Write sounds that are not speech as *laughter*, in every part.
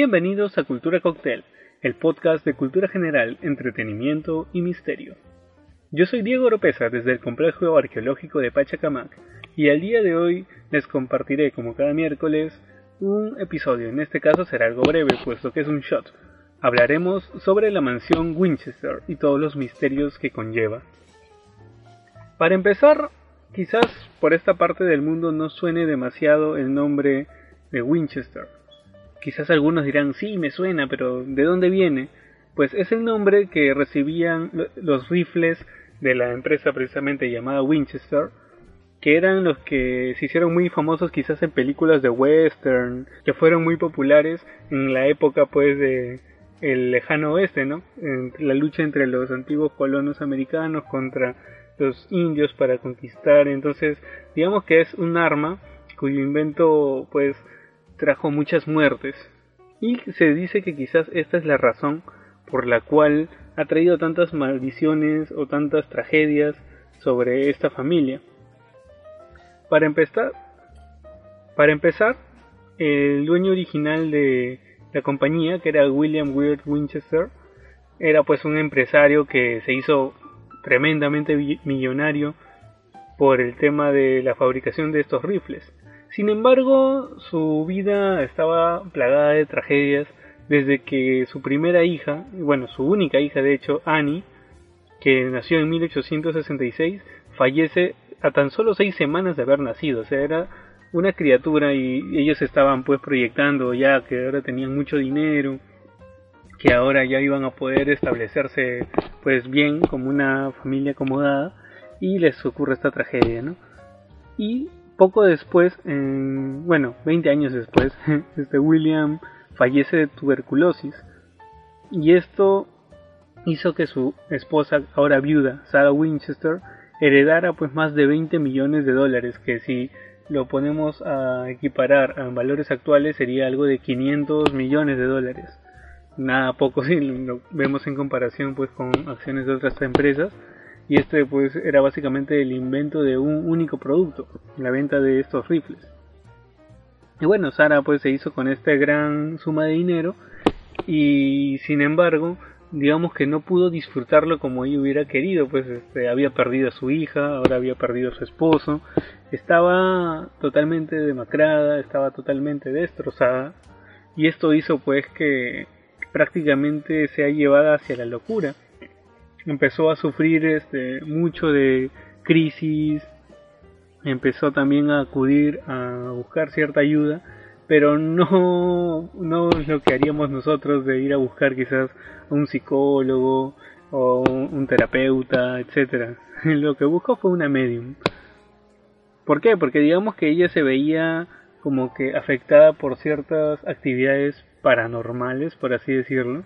Bienvenidos a Cultura Cocktail, el podcast de cultura general, entretenimiento y misterio. Yo soy Diego Oropesa desde el complejo arqueológico de Pachacamac y al día de hoy les compartiré como cada miércoles un episodio, en este caso será algo breve puesto que es un shot. Hablaremos sobre la mansión Winchester y todos los misterios que conlleva. Para empezar, quizás por esta parte del mundo no suene demasiado el nombre de Winchester Quizás algunos dirán, sí, me suena, pero ¿de dónde viene? Pues es el nombre que recibían los rifles de la empresa precisamente llamada Winchester, que eran los que se hicieron muy famosos quizás en películas de western, que fueron muy populares en la época pues de el lejano oeste, ¿no? En la lucha entre los antiguos colonos americanos contra los indios para conquistar, entonces digamos que es un arma cuyo invento pues trajo muchas muertes y se dice que quizás esta es la razón por la cual ha traído tantas maldiciones o tantas tragedias sobre esta familia. Para empezar, para empezar, el dueño original de la compañía, que era William Weird Winchester, era pues un empresario que se hizo tremendamente millonario por el tema de la fabricación de estos rifles. Sin embargo, su vida estaba plagada de tragedias desde que su primera hija, bueno, su única hija de hecho, Annie, que nació en 1866, fallece a tan solo seis semanas de haber nacido. O sea, era una criatura y ellos estaban pues proyectando ya que ahora tenían mucho dinero, que ahora ya iban a poder establecerse pues bien como una familia acomodada y les ocurre esta tragedia, ¿no? Y poco después, bueno, 20 años después, *laughs* este William fallece de tuberculosis y esto hizo que su esposa, ahora viuda, Sarah Winchester, heredara pues más de 20 millones de dólares, que si lo ponemos a equiparar a valores actuales sería algo de 500 millones de dólares. Nada poco *laughs* si lo vemos en comparación pues con acciones de otras empresas y este pues era básicamente el invento de un único producto, la venta de estos rifles. Y bueno, Sara pues se hizo con esta gran suma de dinero y sin embargo, digamos que no pudo disfrutarlo como ella hubiera querido, pues este, había perdido a su hija, ahora había perdido a su esposo, estaba totalmente demacrada, estaba totalmente destrozada y esto hizo pues que prácticamente sea llevada hacia la locura empezó a sufrir este, mucho de crisis, empezó también a acudir a buscar cierta ayuda, pero no, no es lo que haríamos nosotros de ir a buscar quizás a un psicólogo o un terapeuta, etcétera. *laughs* Lo que buscó fue una medium. ¿Por qué? Porque digamos que ella se veía como que afectada por ciertas actividades paranormales, por así decirlo,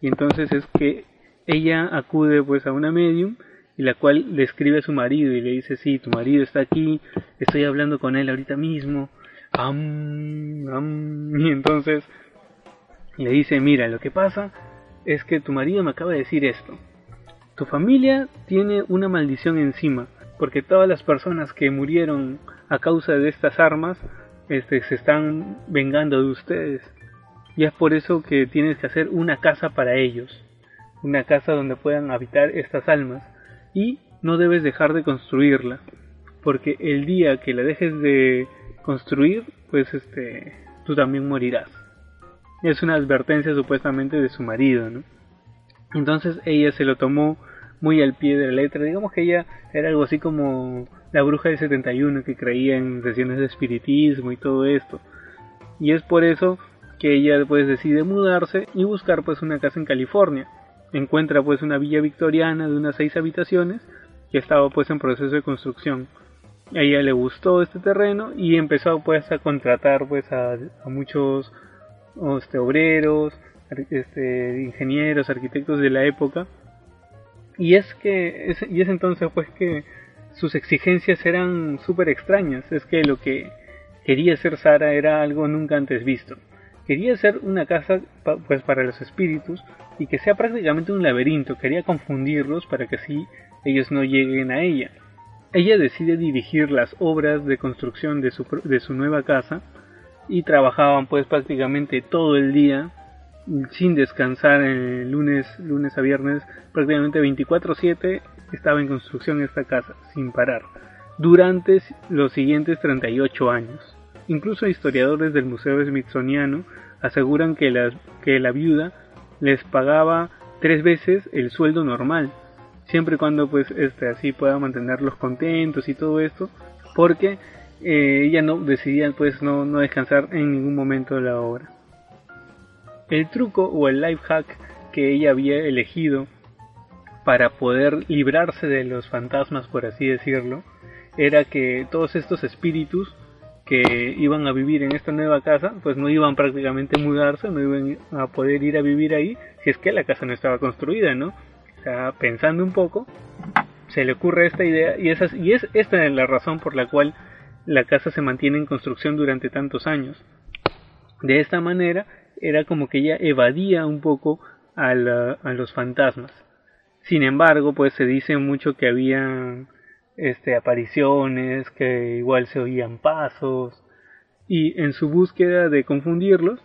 y entonces es que ella acude pues a una medium y la cual le escribe a su marido y le dice, sí, tu marido está aquí, estoy hablando con él ahorita mismo. *laughs* Y entonces le dice, mira, lo que pasa es que tu marido me acaba de decir esto. Tu familia tiene una maldición encima, porque todas las personas que murieron a causa de estas armas este, se están vengando de ustedes. Y es por eso que tienes que hacer una casa para ellos una casa donde puedan habitar estas almas y no debes dejar de construirla porque el día que la dejes de construir pues este tú también morirás. Es una advertencia supuestamente de su marido ¿no? entonces ella se lo tomó muy al pie de la letra. Digamos que ella era algo así como la bruja del 71 que creía en sesiones de espiritismo y todo esto. Y es por eso que ella después decide mudarse y buscar pues una casa en California encuentra pues una villa victoriana de unas seis habitaciones que estaba pues en proceso de construcción. A ella le gustó este terreno y empezó pues a contratar pues a, muchos este, obreros, este, ingenieros, arquitectos de la época. Y es que es, y es entonces pues que sus exigencias eran súper extrañas. Es que lo que quería hacer Sara era algo nunca antes visto. Quería hacer una casa pues para los espíritus y que sea prácticamente un laberinto. Quería confundirlos para que así ellos no lleguen a ella. Ella decide dirigir las obras de construcción de su, de su nueva casa y trabajaban pues prácticamente todo el día sin descansar el lunes, lunes a viernes, prácticamente 24/7 estaba en construcción esta casa sin parar durante los siguientes 38 años. Incluso historiadores del Museo Smithsoniano aseguran que la, que la viuda les pagaba tres veces el sueldo normal, siempre y cuando pues este así pueda mantenerlos contentos y todo esto, porque eh, ella no decidía pues no, no descansar en ningún momento de la obra. El truco o el life hack que ella había elegido para poder librarse de los fantasmas, por así decirlo, era que todos estos espíritus que iban a vivir en esta nueva casa, pues no iban prácticamente a mudarse, no iban a poder ir a vivir ahí si es que la casa no estaba construida, ¿no? O sea, pensando un poco, se le ocurre esta idea y, esas, y es esta es la razón por la cual la casa se mantiene en construcción durante tantos años. De esta manera era como que ella evadía un poco a, a los fantasmas. Sin embargo, pues se dice mucho que había este, apariciones, que igual se oían pasos, y en su búsqueda de confundirlos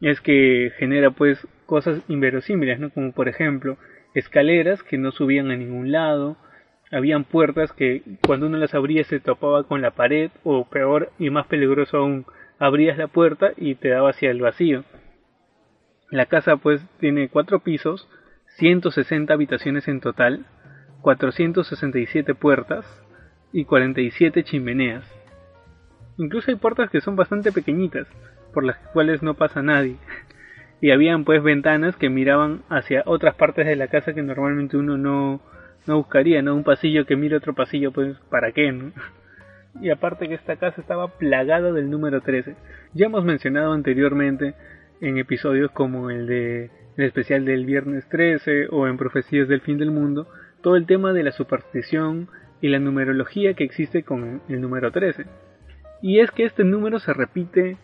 es que genera pues cosas inverosímiles, ¿no? Como por ejemplo escaleras que no subían a ningún lado, habían puertas que cuando uno las abría se topaba con la pared o peor y más peligroso aún, abrías la puerta y te daba hacia el vacío. La casa pues tiene cuatro pisos, 160 habitaciones en total, 467 puertas y 47 chimeneas. Incluso hay puertas que son bastante pequeñitas, por las cuales no pasa nadie. *laughs* Y habían pues ventanas que miraban hacia otras partes de la casa que normalmente uno no, no buscaría, ¿no? Un pasillo que mira otro pasillo, pues ¿para qué, no? *laughs* Y aparte que esta casa estaba plagada del número 13. Ya hemos mencionado anteriormente en episodios como el de el especial del viernes 13 o en Profecías del Fin del Mundo, todo el tema de la superstición y la numerología que existe con el número 13. Y es que este número se repite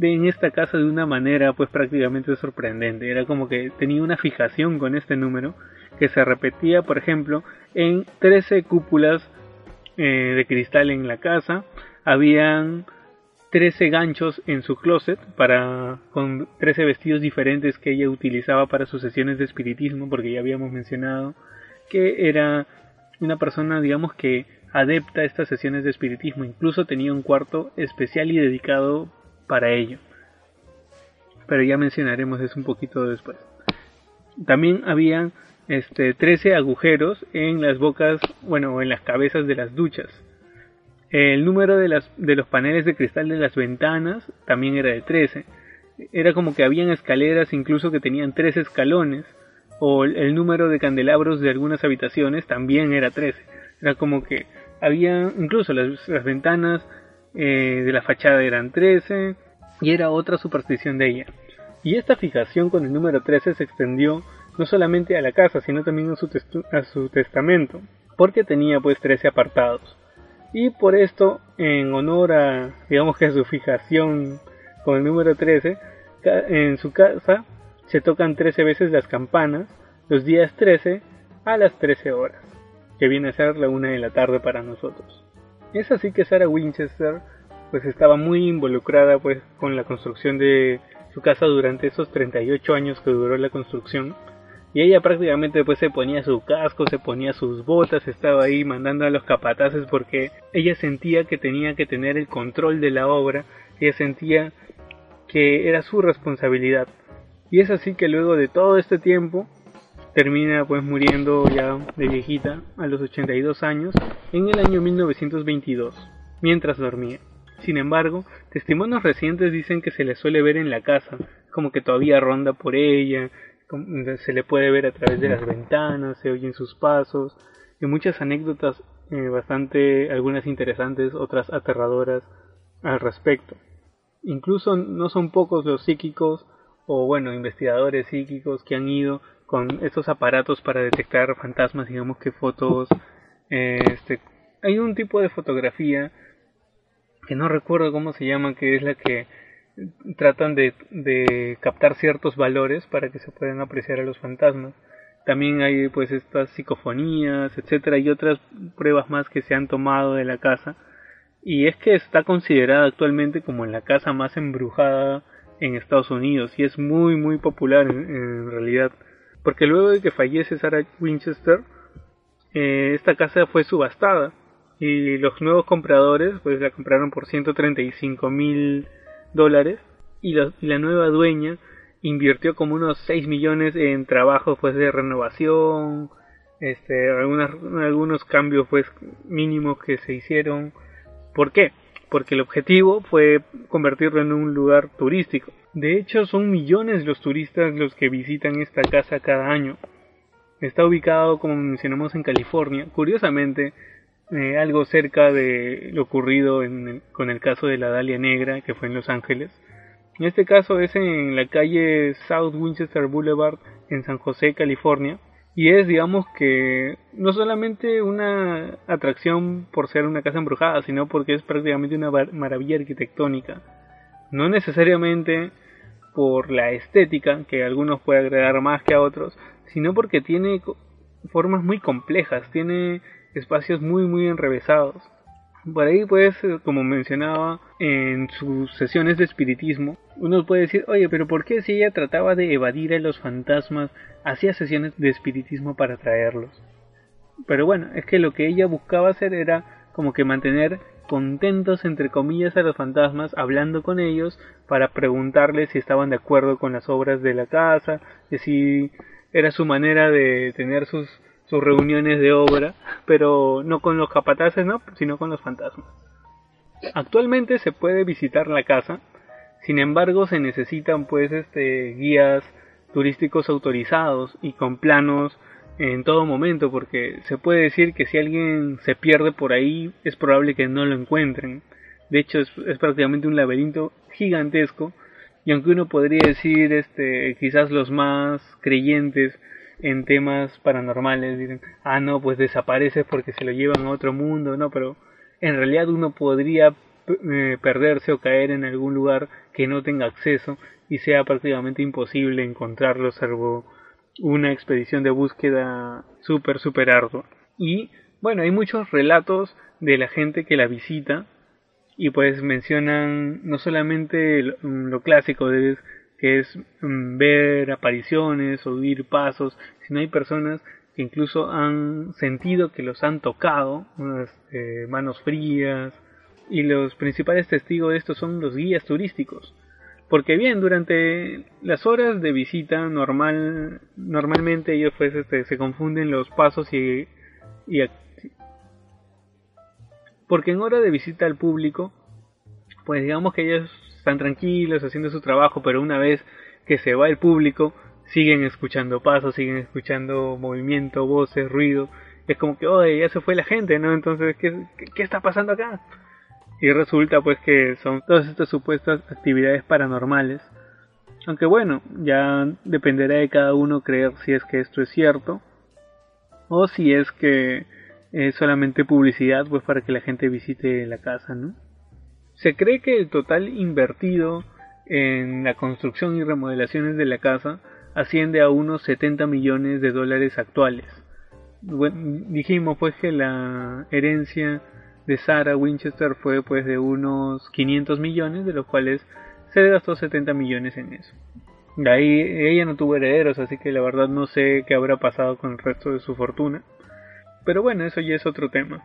en esta casa de una manera pues prácticamente sorprendente. Era como que tenía una fijación con este número que se repetía por ejemplo en 13 cúpulas eh, de cristal en la casa. Habían 13 ganchos en su closet para con 13 vestidos diferentes que ella utilizaba para sus sesiones de espiritismo porque ya habíamos mencionado que era una persona, digamos que adepta a estas sesiones de espiritismo. Incluso tenía un cuarto especial y dedicado para ello. Pero ya mencionaremos eso un poquito después. También había este, 13 agujeros en las bocas, bueno, en las cabezas de las duchas. El número de, las, de los paneles de cristal de las ventanas también era de 13. Era como que habían escaleras incluso que tenían tres escalones o el número de candelabros de algunas habitaciones también era 13. Era como que había incluso las, ventanas eh, de la fachada eran 13 y era otra superstición de ella. Y esta fijación con el número 13 se extendió no solamente a la casa, sino también a su, a su testamento, porque tenía pues 13 apartados. Y por esto, en honor a, digamos que a su fijación con el número 13, en su casa se tocan 13 veces las campanas los días 13 a las 13 horas, que viene a ser la una de la tarde para nosotros. Es así que Sarah Winchester pues estaba muy involucrada pues con la construcción de su casa durante esos 38 años que duró la construcción y ella prácticamente pues se ponía su casco, se ponía sus botas, estaba ahí mandando a los capataces porque ella sentía que tenía que tener el control de la obra, ella sentía que era su responsabilidad y es así que luego de todo este tiempo termina pues muriendo ya de viejita a los 82 años en el año 1922, mientras dormía. Sin embargo, testimonios recientes dicen que se le suele ver en la casa, como que todavía ronda por ella, se le puede ver a través de las ventanas, se oyen sus pasos, y muchas anécdotas eh, bastante, algunas interesantes, otras aterradoras al respecto. Incluso no son pocos los psíquicos o bueno, investigadores psíquicos que han ido con estos aparatos para detectar fantasmas, digamos que fotos, este, hay un tipo de fotografía que no recuerdo cómo se llama, que es la que tratan de, de captar ciertos valores para que se puedan apreciar a los fantasmas. También hay pues estas psicofonías, etcétera, y otras pruebas más que se han tomado de la casa y es que está considerada actualmente como la casa más embrujada en Estados Unidos y es muy muy popular en, realidad porque luego de que fallece Sarah Winchester eh, esta casa fue subastada y los nuevos compradores pues la compraron por 135 mil dólares y la, nueva dueña invirtió como unos 6 millones en trabajos pues de renovación este algunos cambios pues mínimos que se hicieron ¿por qué? Porque el objetivo fue convertirlo en un lugar turístico de hecho son millones los turistas los que visitan esta casa cada año está ubicado como mencionamos en California curiosamente eh, algo cerca de lo ocurrido con el caso de la Dalia Negra, que fue en Los Ángeles. En este caso es en la calle South Winchester Boulevard en San José, California. Y es, digamos que, no solamente una atracción por ser una casa embrujada, sino porque es prácticamente una maravilla arquitectónica. No necesariamente por la estética, que a algunos puede agradar más que a otros, sino porque tiene formas muy complejas, tiene espacios muy muy enrevesados. Por ahí pues, como mencionaba en sus sesiones de espiritismo, uno puede decir, oye, pero ¿por qué si ella trataba de evadir a los fantasmas, hacía sesiones de espiritismo para atraerlos? Pero bueno, es que lo que ella buscaba hacer era como que mantener contentos entre comillas a los fantasmas hablando con ellos para preguntarles si estaban de acuerdo con las obras de la casa, de si era su manera de tener sus sus reuniones de obra, pero no con los capataces, ¿no? sino con los fantasmas. Actualmente se puede visitar la casa, sin embargo se necesitan pues este guías turísticos autorizados y con planos en todo momento, porque se puede decir que si alguien se pierde por ahí es probable que no lo encuentren. De hecho es, prácticamente un laberinto gigantesco y aunque uno podría decir este quizás los más creyentes en temas paranormales dicen, ah, no, pues desaparece porque se lo llevan a otro mundo, no, pero en realidad uno podría eh, perderse o caer en algún lugar que no tenga acceso y sea prácticamente imposible encontrarlo salvo una expedición de búsqueda súper, súper ardua. Y bueno, hay muchos relatos de la gente que la visita y pues mencionan no solamente lo, lo clásico de que es mm, ver apariciones, oír pasos, sino hay personas que incluso han sentido que los han tocado, este, manos frías, y los principales testigos de esto son los guías turísticos. Porque bien, durante las horas de visita normal, normalmente ellos pues, este, se confunden los pasos y, y porque en hora de visita al público, pues digamos que ellos están tranquilos haciendo su trabajo, pero una vez que se va el público, siguen escuchando pasos, siguen escuchando movimiento, voces, ruido. Es como que, oye, ya se fue la gente, ¿no? Entonces, ¿qué, qué está pasando acá? Y resulta pues que son todas estas supuestas actividades paranormales. Aunque bueno, ya dependerá de cada uno creer si es que esto es cierto o si es que es solamente publicidad pues para que la gente visite la casa, ¿no? Se cree que el total invertido en la construcción y remodelaciones de la casa asciende a unos 70 millones de dólares actuales. dijimos pues que la herencia de Sarah Winchester fue pues de unos 500 millones, de los cuales se le gastó 70 millones en eso. De ahí ella no tuvo herederos, así que la verdad no sé qué habrá pasado con el resto de su fortuna. Pero bueno, eso ya es otro tema.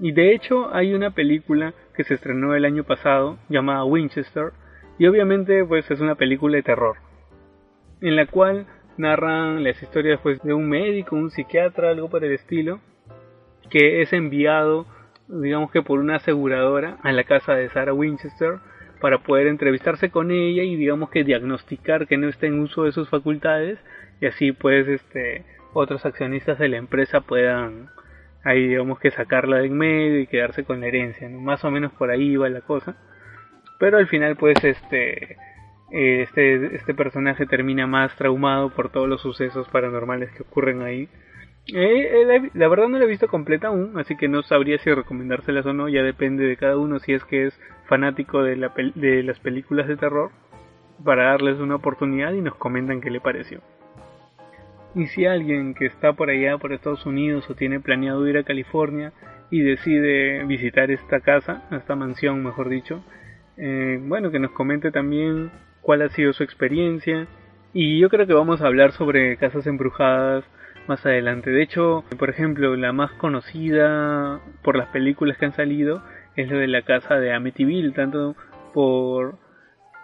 Y de hecho hay una película que se estrenó el año pasado llamada Winchester y obviamente pues es una película de terror en la cual narran las historias pues de un médico, un psiquiatra, algo por el estilo que es enviado digamos que por una aseguradora a la casa de Sarah Winchester para poder entrevistarse con ella y digamos que diagnosticar que no está en uso de sus facultades y así pues este otros accionistas de la empresa puedan ahí digamos que sacarla de en medio y quedarse con la herencia, más o menos por ahí va la cosa. Pero al final pues este, este, este personaje termina más traumado por todos los sucesos paranormales que ocurren ahí. Eh, eh, la, verdad no la he visto completa aún, así que no sabría si recomendárselas o no, ya depende de cada uno si es que es fanático de, la de las películas de terror, para darles una oportunidad y nos comentan qué le pareció. Y si alguien que está por allá, por Estados Unidos, o tiene planeado ir a California, y decide visitar esta casa, esta mansión mejor dicho. Eh, bueno, que nos comente también cuál ha sido su experiencia. Y yo creo que vamos a hablar sobre casas embrujadas más adelante. De hecho, por ejemplo, la más conocida por las películas que han salido es lo de la casa de Amityville, tanto por,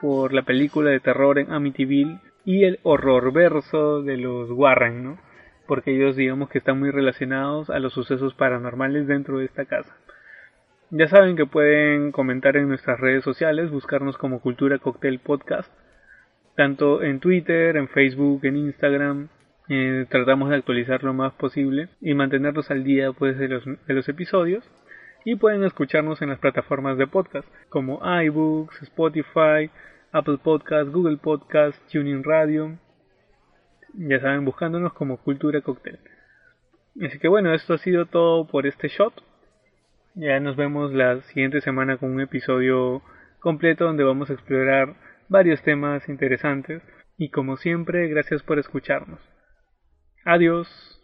por la película de terror en Amityville y el horror verso de los Warren, ¿no? Porque ellos digamos que están muy relacionados a los sucesos paranormales dentro de esta casa. Ya saben que pueden comentar en nuestras redes sociales, buscarnos como Cultura Cocktail Podcast, tanto en Twitter, en Facebook, en Instagram. Tratamos de actualizar lo más posible y mantenerlos al día pues, de, los, episodios. Y pueden escucharnos en las plataformas de podcast como iBooks, Spotify, Apple Podcast, Google Podcast, Tuning Radio. Ya saben, buscándonos como Cultura Cocktail. Así que bueno, esto ha sido todo por este shot. Ya nos vemos la siguiente semana con un episodio completo donde vamos a explorar varios temas interesantes. Y como siempre, gracias por escucharnos. Adiós.